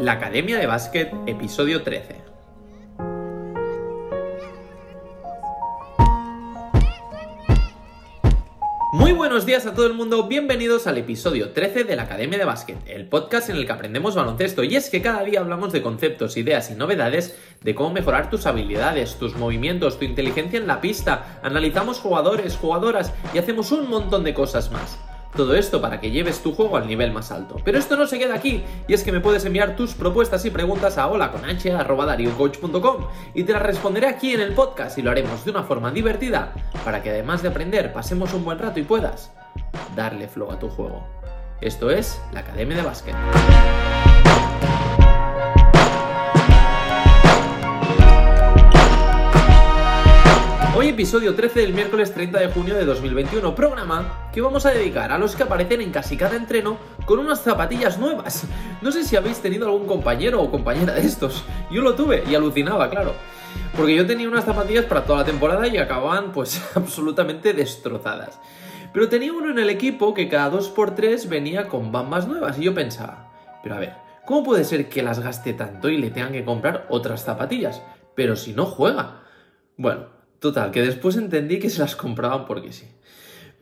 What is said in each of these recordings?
La Academia de Básquet, episodio 13. Muy buenos días a todo el mundo, bienvenidos al episodio 13 de la Academia de Básquet, el podcast en el que aprendemos baloncesto y es que cada día hablamos de conceptos, ideas y novedades de cómo mejorar tus habilidades, tus movimientos, tu inteligencia en la pista, analizamos jugadores, jugadoras y hacemos un montón de cosas más. Todo esto para que lleves tu juego al nivel más alto. Pero esto no se queda aquí, y es que me puedes enviar tus propuestas y preguntas a holaconh.dariocoach.com y te las responderé aquí en el podcast y lo haremos de una forma divertida para que además de aprender pasemos un buen rato y puedas darle flow a tu juego. Esto es la Academia de Básquet. Hoy episodio 13 del miércoles 30 de junio de 2021, programa que vamos a dedicar a los que aparecen en casi cada entreno con unas zapatillas nuevas. No sé si habéis tenido algún compañero o compañera de estos. Yo lo tuve y alucinaba, claro. Porque yo tenía unas zapatillas para toda la temporada y acababan pues absolutamente destrozadas. Pero tenía uno en el equipo que cada 2x3 venía con bambas nuevas y yo pensaba, pero a ver, ¿cómo puede ser que las gaste tanto y le tengan que comprar otras zapatillas? Pero si no juega. Bueno, Total, que después entendí que se las compraban porque sí.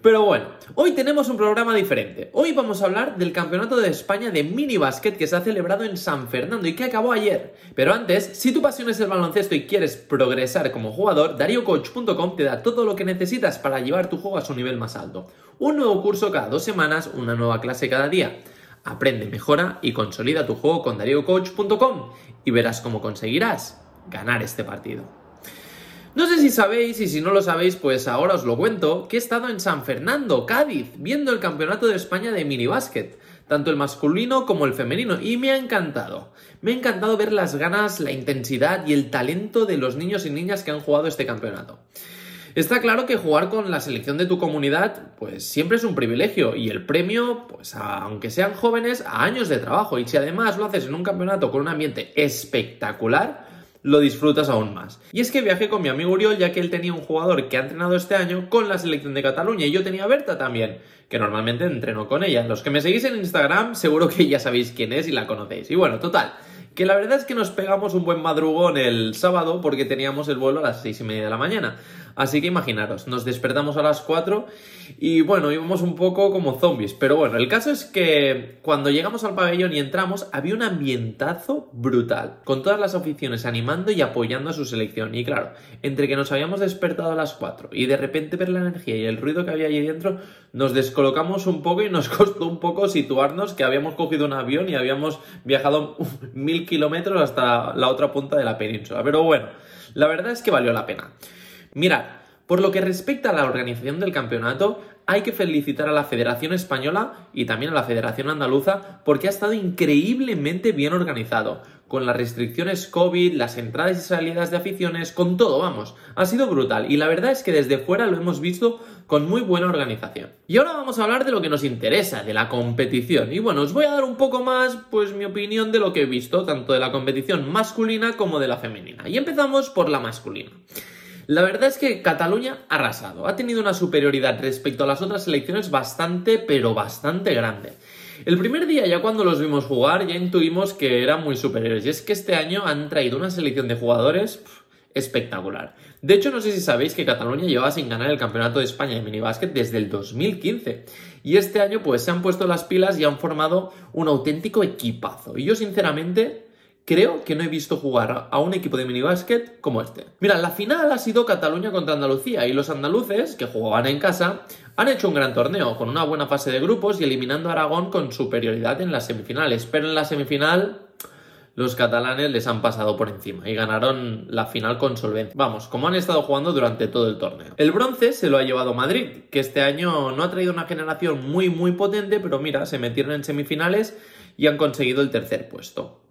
Pero bueno, hoy tenemos un programa diferente. Hoy vamos a hablar del Campeonato de España de Mini Basket que se ha celebrado en San Fernando y que acabó ayer. Pero antes, si tu pasión es el baloncesto y quieres progresar como jugador, DarioCoach.com te da todo lo que necesitas para llevar tu juego a su nivel más alto. Un nuevo curso cada dos semanas, una nueva clase cada día. Aprende, mejora y consolida tu juego con DarioCoach.com y verás cómo conseguirás ganar este partido. Si sabéis, y si no lo sabéis, pues ahora os lo cuento, que he estado en San Fernando, Cádiz, viendo el Campeonato de España de minibásquet, tanto el masculino como el femenino, y me ha encantado. Me ha encantado ver las ganas, la intensidad y el talento de los niños y niñas que han jugado este campeonato. Está claro que jugar con la selección de tu comunidad, pues siempre es un privilegio y el premio, pues aunque sean jóvenes, a años de trabajo. Y si además lo haces en un campeonato con un ambiente espectacular, lo disfrutas aún más. Y es que viajé con mi amigo Uriol ya que él tenía un jugador que ha entrenado este año con la selección de Cataluña y yo tenía a Berta también, que normalmente entreno con ella. Los que me seguís en Instagram seguro que ya sabéis quién es y la conocéis. Y bueno, total, que la verdad es que nos pegamos un buen madrugón el sábado porque teníamos el vuelo a las seis y media de la mañana. Así que imaginaros, nos despertamos a las 4 y bueno, íbamos un poco como zombies. Pero bueno, el caso es que cuando llegamos al pabellón y entramos, había un ambientazo brutal, con todas las aficiones animando y apoyando a su selección. Y claro, entre que nos habíamos despertado a las 4 y de repente ver la energía y el ruido que había allí dentro, nos descolocamos un poco y nos costó un poco situarnos que habíamos cogido un avión y habíamos viajado mil kilómetros hasta la otra punta de la península. Pero bueno, la verdad es que valió la pena. Mirad, por lo que respecta a la organización del campeonato, hay que felicitar a la Federación Española y también a la Federación Andaluza porque ha estado increíblemente bien organizado, con las restricciones COVID, las entradas y salidas de aficiones, con todo, vamos, ha sido brutal y la verdad es que desde fuera lo hemos visto con muy buena organización. Y ahora vamos a hablar de lo que nos interesa, de la competición. Y bueno, os voy a dar un poco más, pues mi opinión de lo que he visto, tanto de la competición masculina como de la femenina. Y empezamos por la masculina. La verdad es que Cataluña ha arrasado, ha tenido una superioridad respecto a las otras selecciones bastante, pero bastante grande. El primer día ya cuando los vimos jugar ya intuimos que eran muy superiores y es que este año han traído una selección de jugadores espectacular. De hecho, no sé si sabéis que Cataluña llevaba sin ganar el Campeonato de España de minibásquet desde el 2015 y este año pues se han puesto las pilas y han formado un auténtico equipazo. Y yo sinceramente creo que no he visto jugar a un equipo de minibásquet como este. Mira, la final ha sido Cataluña contra Andalucía y los andaluces, que jugaban en casa, han hecho un gran torneo, con una buena fase de grupos y eliminando a Aragón con superioridad en las semifinales. Pero en la semifinal, los catalanes les han pasado por encima y ganaron la final con solvencia. Vamos, como han estado jugando durante todo el torneo. El bronce se lo ha llevado Madrid, que este año no ha traído una generación muy muy potente, pero mira, se metieron en semifinales y han conseguido el tercer puesto.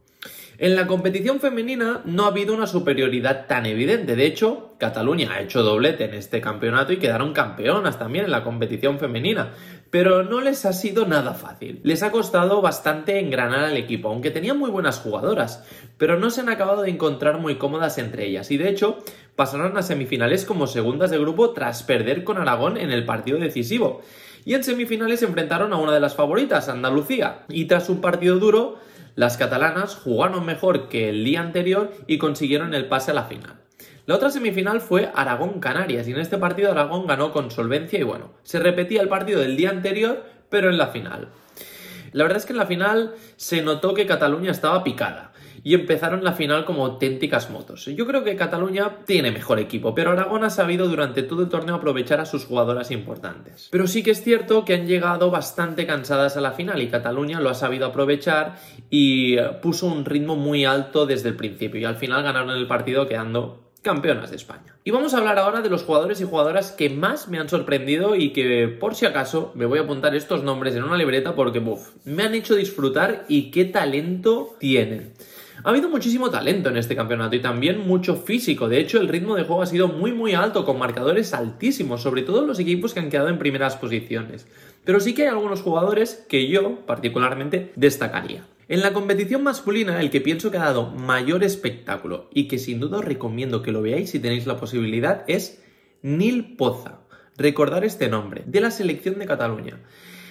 En la competición femenina no ha habido una superioridad tan evidente. De hecho, Cataluña ha hecho doblete en este campeonato y quedaron campeonas también en la competición femenina. Pero no les ha sido nada fácil. Les ha costado bastante engranar al equipo, aunque tenían muy buenas jugadoras. Pero no se han acabado de encontrar muy cómodas entre ellas. Y de hecho, pasaron a semifinales como segundas de grupo tras perder con Aragón en el partido decisivo. Y en semifinales se enfrentaron a una de las favoritas, Andalucía. Y tras un partido duro, Las catalanas jugaron mejor que el día anterior y consiguieron el pase a la final. La otra semifinal fue Aragón-Canarias y en este partido Aragón ganó con solvencia y bueno, se repetía el partido del día anterior pero en la final. La verdad es que en la final se notó que Cataluña estaba picada y empezaron la final como auténticas motos. Yo creo que Cataluña tiene mejor equipo, pero Aragón ha sabido durante todo el torneo aprovechar a sus jugadoras importantes. Pero sí que es cierto que han llegado bastante cansadas a la final y Cataluña lo ha sabido aprovechar y puso un ritmo muy alto desde el principio y al final ganaron el partido quedando campeonas de España. Y vamos a hablar ahora de los jugadores y jugadoras que más me han sorprendido y que por si acaso me voy a apuntar estos nombres en una libreta porque buf, me han hecho disfrutar y qué talento tienen. Ha habido muchísimo talento en este campeonato y también mucho físico. De hecho, el ritmo de juego ha sido muy muy alto, con marcadores altísimos, sobre todo los equipos que han quedado en primeras posiciones. Pero sí que hay algunos jugadores que yo particularmente destacaría. En la competición masculina, el que pienso que ha dado mayor espectáculo y que sin duda os recomiendo que lo veáis si tenéis la posibilidad es Nil Poza. Recordar este nombre, de la selección de Cataluña.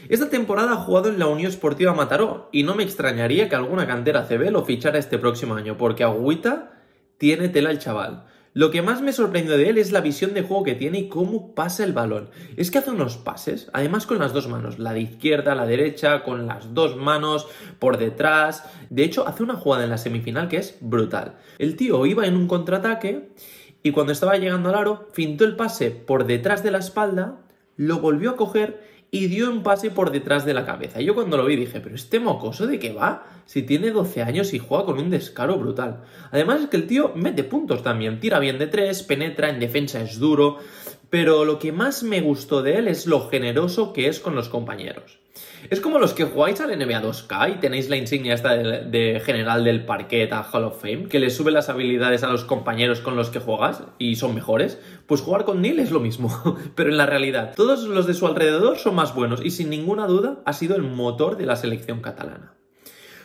Esta temporada ha jugado en la Unión Esportiva Mataró y no me extrañaría que alguna cantera CB lo fichara este próximo año, porque agüita tiene tela el chaval. Lo que más me sorprendió de él es la visión de juego que tiene y cómo pasa el balón. Es que hace unos pases, además con las dos manos, la de izquierda, la derecha, con las dos manos por detrás. De hecho, hace una jugada en la semifinal que es brutal. El tío iba en un contraataque y cuando estaba llegando al aro, fintó el pase por detrás de la espalda, lo volvió a coger y dio un pase por detrás de la cabeza. Y yo cuando lo vi dije, pero este mocoso de qué va? Si tiene 12 años y juega con un descaro brutal. Además es que el tío mete puntos también, tira bien de tres, penetra, en defensa es duro, pero lo que más me gustó de él es lo generoso que es con los compañeros. Es como los que jugáis al NBA 2K y tenéis la insignia esta de, general del parquet a Hall of Fame, que le sube las habilidades a los compañeros con los que juegas y son mejores. Pues jugar con Neil es lo mismo, pero en la realidad, todos los de su alrededor son más buenos y sin ninguna duda ha sido el motor de la selección catalana.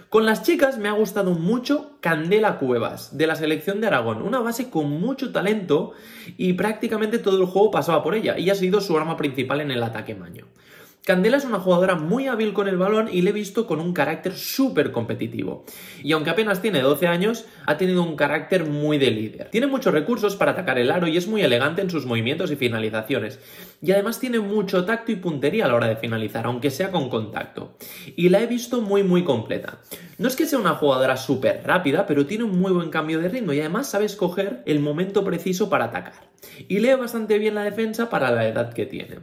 Con las chicas me ha gustado mucho Candela Cuevas, de la selección de Aragón, una base con mucho talento y prácticamente todo el juego pasaba por ella y ha sido su arma principal en el ataque maño. Candela es una jugadora muy hábil con el balón y le he visto con un carácter súper competitivo. Y aunque apenas tiene 12 años, ha tenido un carácter muy de líder. Tiene muchos recursos para atacar el aro y es muy elegante en sus movimientos y finalizaciones. Y además tiene mucho tacto y puntería a la hora de finalizar, aunque sea con contacto. Y la he visto muy muy completa. No es que sea una jugadora súper rápida, pero tiene un muy buen cambio de ritmo y además sabe escoger el momento preciso para atacar. Y lee bastante bien la defensa para la edad que tiene.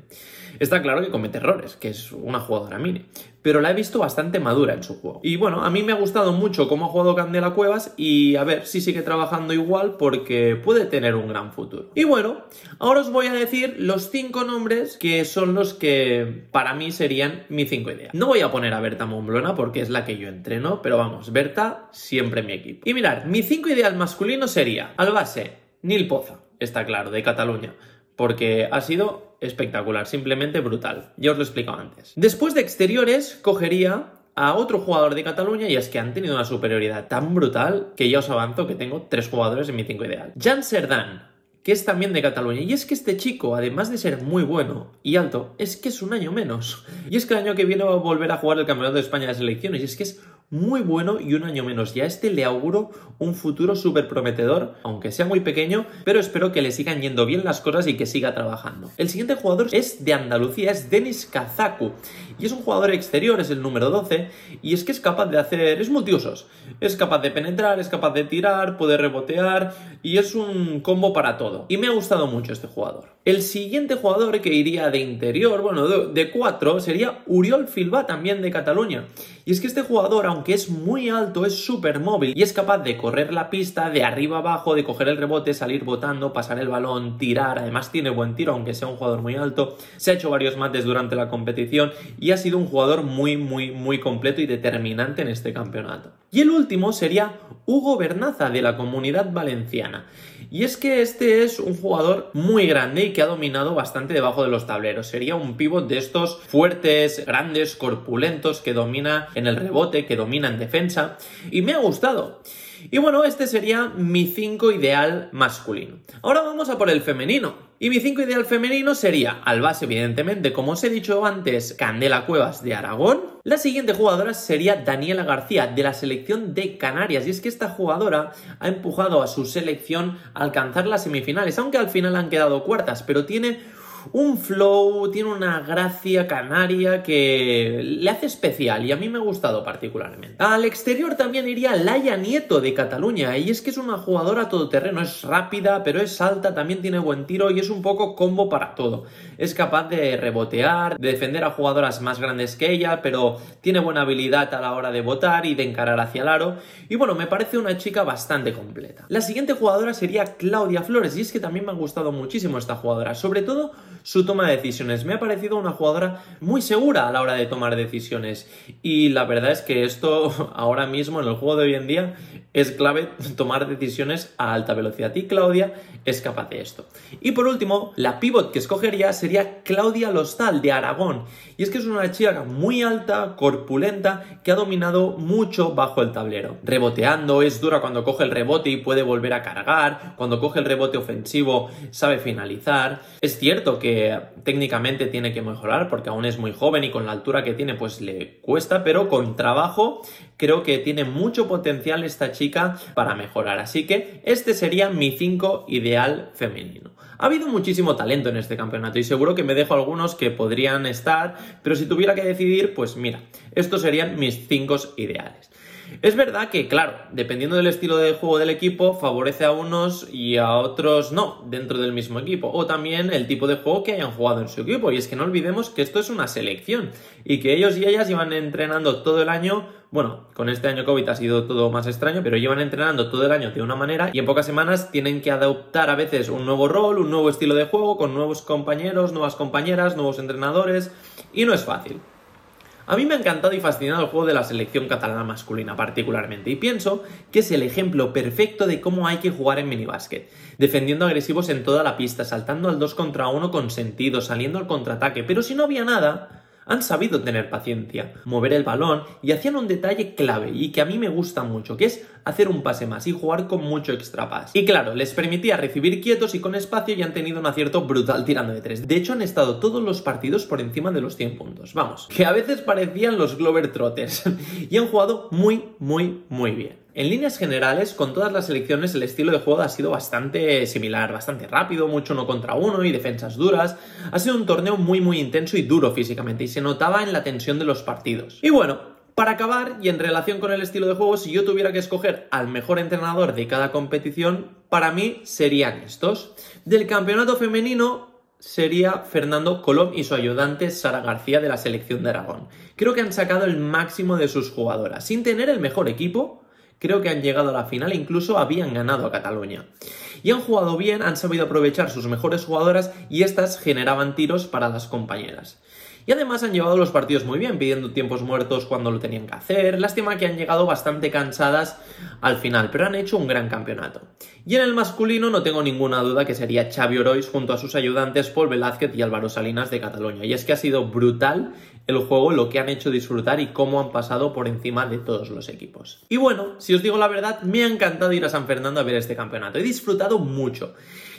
Está claro que comete errores, que es una jugadora mini, pero la he visto bastante madura en su juego. Y bueno, a mí me ha gustado mucho cómo ha jugado Candela Cuevas y a ver si sigue trabajando igual porque puede tener un gran futuro. Y bueno, ahora os voy a decir los cinco nombres que son los que para mí serían mi cinco ideas. No voy a poner a Berta Momblona porque es la que yo entreno, pero vamos, Berta siempre mi equipo. Y mirad, mi cinco ideal masculino sería al base, Nil Poza, está claro, de Cataluña porque ha sido espectacular, simplemente brutal. Ya os lo he explicado antes. Después de exteriores, cogería a otro jugador de Cataluña y es que han tenido una superioridad tan brutal que ya os avanzo que tengo tres jugadores en mi 5 ideal. Jan Serdan, que es también de Cataluña. Y es que este chico, además de ser muy bueno y alto, es que es un año menos. Y es que el año que viene va a volver a jugar el Campeonato de España de Selecciones. Y es que es muy bueno y un año menos. Y a este le auguro un futuro súper prometedor, aunque sea muy pequeño, pero espero que le sigan yendo bien las cosas y que siga trabajando. El siguiente jugador es de Andalucía, es Denis Kazaku. Y es un jugador exterior, es el número 12, y es que es capaz de hacer, es multiusos. Es capaz de penetrar, es capaz de tirar, puede rebotear, y es un combo para todo. Y me ha gustado mucho este jugador. El siguiente jugador que iría de interior, bueno, de 4, sería Uriol Filba, también de Cataluña. Y es que este jugador, aunque es muy alto, es súper móvil y es capaz de correr la pista de arriba abajo, de coger el rebote, salir botando, pasar el balón, tirar. Además tiene buen tiro, aunque sea un jugador muy alto. Se ha hecho varios mates durante la competición y ha sido un jugador muy, muy, muy completo y determinante en este campeonato. Y el último sería Hugo Bernaza de la Comunidad Valenciana. Y es que este es un jugador muy grande y que ha dominado bastante debajo de los tableros. Sería un pivot de estos fuertes, grandes, corpulentos que domina en el rebote, que domina en defensa. Y me ha gustado. Y bueno, este sería mi 5 ideal masculino. Ahora vamos a por el femenino. Y mi 5 ideal femenino sería, al base evidentemente, como os he dicho antes, Candela Cuevas de Aragón, La siguiente jugadora sería Daniela García, de la selección de Canarias. Y es que esta jugadora ha empujado a su selección a alcanzar las semifinales, aunque al final han quedado cuartas, pero tiene un flow, tiene una gracia canaria que le hace especial y a mí me ha gustado particularmente. Al exterior también iría Laia Nieto de Cataluña y es que es una jugadora todoterreno, es rápida pero es alta, también tiene buen tiro y es un poco combo para todo. Es capaz de rebotear, de defender a jugadoras más grandes que ella, pero tiene buena habilidad a la hora de botar y de encarar hacia el aro y bueno, me parece una chica bastante completa. La siguiente jugadora sería Claudia Flores y es que también me ha gustado muchísimo esta jugadora, sobre todo su toma de decisiones. Me ha parecido una jugadora muy segura a la hora de tomar decisiones. Y la verdad es que esto ahora mismo en el juego de hoy en día es clave tomar decisiones a alta velocidad. Y Claudia es capaz de esto. Y por último, la pivot que escogería sería Claudia Lostal de Aragón. Y es que es una chica muy alta, corpulenta, que ha dominado mucho bajo el tablero. Reboteando, es dura cuando coge el rebote y puede volver a cargar. Cuando coge el rebote ofensivo, sabe finalizar. Es cierto que técnicamente tiene que mejorar porque aún es muy joven y con la altura que tiene pues le cuesta, pero con trabajo creo que tiene mucho potencial esta chica para mejorar. Así que este sería mi 5 ideal femenino. Ha habido muchísimo talento en este campeonato y seguro que me dejo algunos que podrían estar, pero si tuviera que decidir, pues mira, estos serían mis 5 ideales. Es verdad que, claro, dependiendo del estilo de juego del equipo, favorece a unos y a otros no dentro del mismo equipo. O también el tipo de juego que hayan jugado en su equipo. Y es que no olvidemos que esto es una selección y que ellos y ellas iban entrenando todo el año. Bueno, con este año COVID ha sido todo más extraño, pero llevan entrenando todo el año de una manera y en pocas semanas tienen que adoptar a veces un nuevo rol, un nuevo estilo de juego, con nuevos compañeros, nuevas compañeras, nuevos entrenadores y no es fácil. A mí me ha encantado y fascinado el juego de la selección catalana masculina particularmente y pienso que es el ejemplo perfecto de cómo hay que jugar en minibásquet, defendiendo agresivos en toda la pista, saltando al 2 contra 1 con sentido, saliendo al contraataque, pero si no había nada, han sabido tener paciencia, mover el balón y hacían un detalle clave y que a mí me gusta mucho, que es hacer un pase más y jugar con mucho extra pass. Y claro, les permitía recibir quietos y con espacio y han tenido un acierto brutal tirando de tres. De hecho, han estado todos los partidos por encima de los 100 puntos. Vamos, que a veces parecían los Glover Trotters y han jugado muy, muy, muy bien. En líneas generales, con todas las selecciones, el estilo de juego ha sido bastante similar, bastante rápido, mucho uno contra uno y defensas duras. Ha sido un torneo muy muy intenso y duro físicamente y se notaba en la tensión de los partidos. Y bueno, para acabar, y en relación con el estilo de juego, si yo tuviera que escoger al mejor entrenador de cada competición, para mí serían estos. Del campeonato femenino, sería Fernando Colom y su ayudante Sara García de la selección de Aragón. Creo que han sacado el máximo de sus jugadoras, sin tener el mejor equipo, creo que han llegado a la final incluso habían ganado a Cataluña. Y han jugado bien, han sabido aprovechar sus mejores jugadoras y estas generaban tiros para las compañeras. Y además han llevado los partidos muy bien, pidiendo tiempos muertos cuando lo tenían que hacer. Lástima que han llegado bastante cansadas al final, pero han hecho un gran campeonato. Y en el masculino no tengo ninguna duda que sería Xavi Orois junto a sus ayudantes Paul Velázquez y Álvaro Salinas de Cataluña. Y es que ha sido brutal el juego, lo que han hecho disfrutar y cómo han pasado por encima de todos los equipos. Y bueno, si os digo la verdad, me ha encantado ir a San Fernando a ver este campeonato. He disfrutado mucho.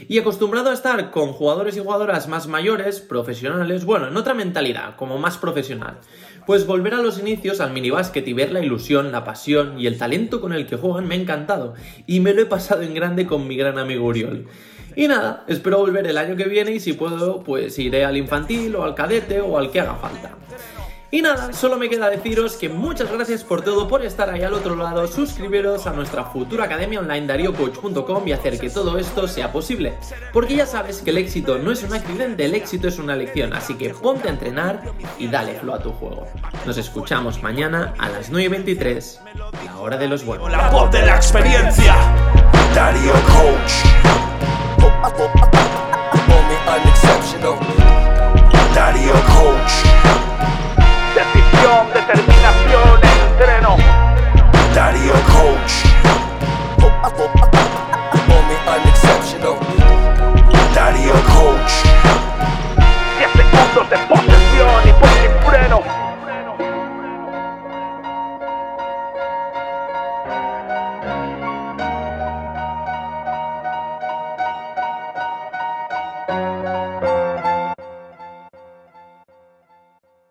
Y acostumbrado a estar con jugadores y jugadoras más mayores, profesionales, bueno, en otra mentalidad, como más profesional. Pues volver a los inicios al minibásquet y ver la ilusión, la pasión y el talento con el que juegan me ha encantado. Y me lo he pasado en grande con mi gran amigo Uriol. Y nada, espero volver el año que viene y si puedo, pues iré al infantil o al cadete o al que haga falta. Y nada, solo me queda deciros que muchas gracias por todo, por estar ahí al otro lado, suscribiros a nuestra futura academia online dariocoach.com y hacer que todo esto sea posible. Porque ya sabes que el éxito no es un accidente, el éxito es una lección, así que ponte a entrenar y dale flow a tu juego. Nos escuchamos mañana a las 9.23, la hora de los buenos. La voz de la experiencia, Dario Coach. Dario Coach.